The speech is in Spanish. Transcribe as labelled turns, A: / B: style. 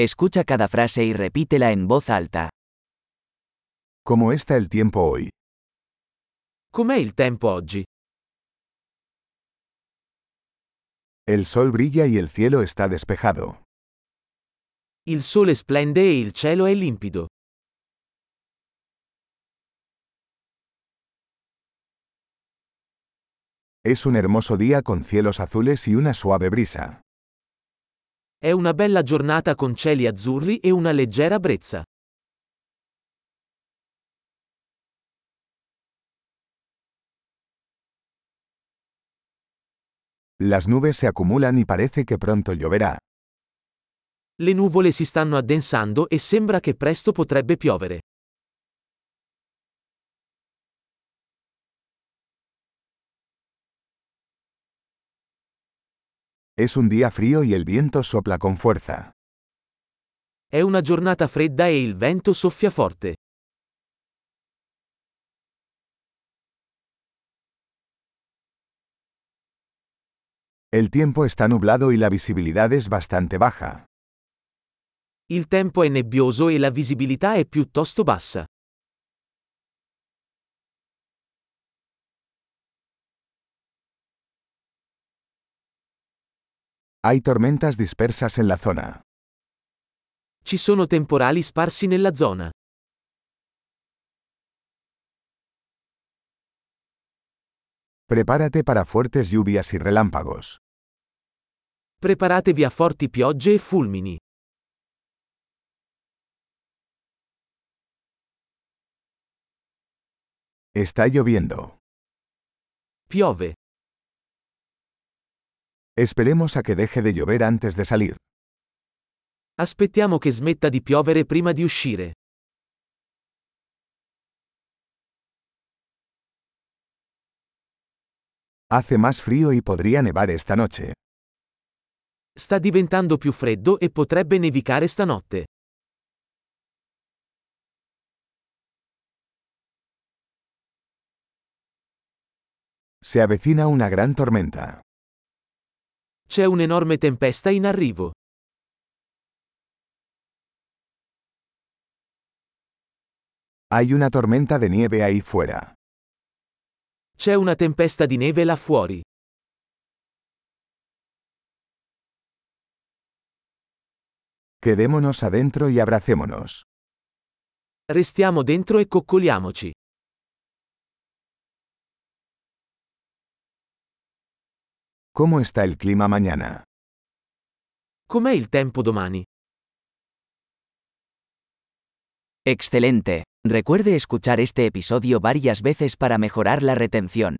A: Escucha cada frase y repítela en voz alta.
B: ¿Cómo está el tiempo hoy?
C: Com'è il tempo oggi?
B: El sol brilla y el cielo está despejado.
C: Il sole splende e il cielo è limpido.
B: Es un hermoso día con cielos azules y una suave brisa.
C: È una bella giornata con cieli azzurri e una leggera brezza.
B: Las nubes se acumulan y parece que pronto lloverá.
C: Le nuvole si stanno addensando e sembra che presto potrebbe piovere.
B: Es un día frío y el viento sopla con fuerza.
C: È una giornata fredda e il vento soffia forte.
B: El tiempo está nublado y la visibilidad es bastante baja.
C: Il tempo è nebbioso e la visibilità è piuttosto bassa.
B: Hay tormentas dispersas en la zona.
C: Ci sono temporali sparsi nella zona.
B: Prepárate para fuertes lluvias y relámpagos.
C: Preparatevi a forti piogge e fulmini.
B: Está lloviendo.
C: Piove.
B: Esperemos a que deje de llover antes de salir.
C: Aspettiamo che smetta di piovere prima di uscire.
B: Hace más frío y podría nevar esta noche.
C: Sta diventando più freddo e potrebbe nevicare stanotte.
B: Se avecina una gran tormenta.
C: C'è un'enorme tempesta in arrivo.
B: Hay una tormenta de nieve ahí fuera.
C: C'è una tempesta di neve là fuori.
B: Quedémonos adentro y abracémonos.
C: Restiamo dentro e coccoliamoci.
B: ¿Cómo está el clima mañana?
C: Com'è il tempo domani?
A: Excelente. Recuerde escuchar este episodio varias veces para mejorar la retención.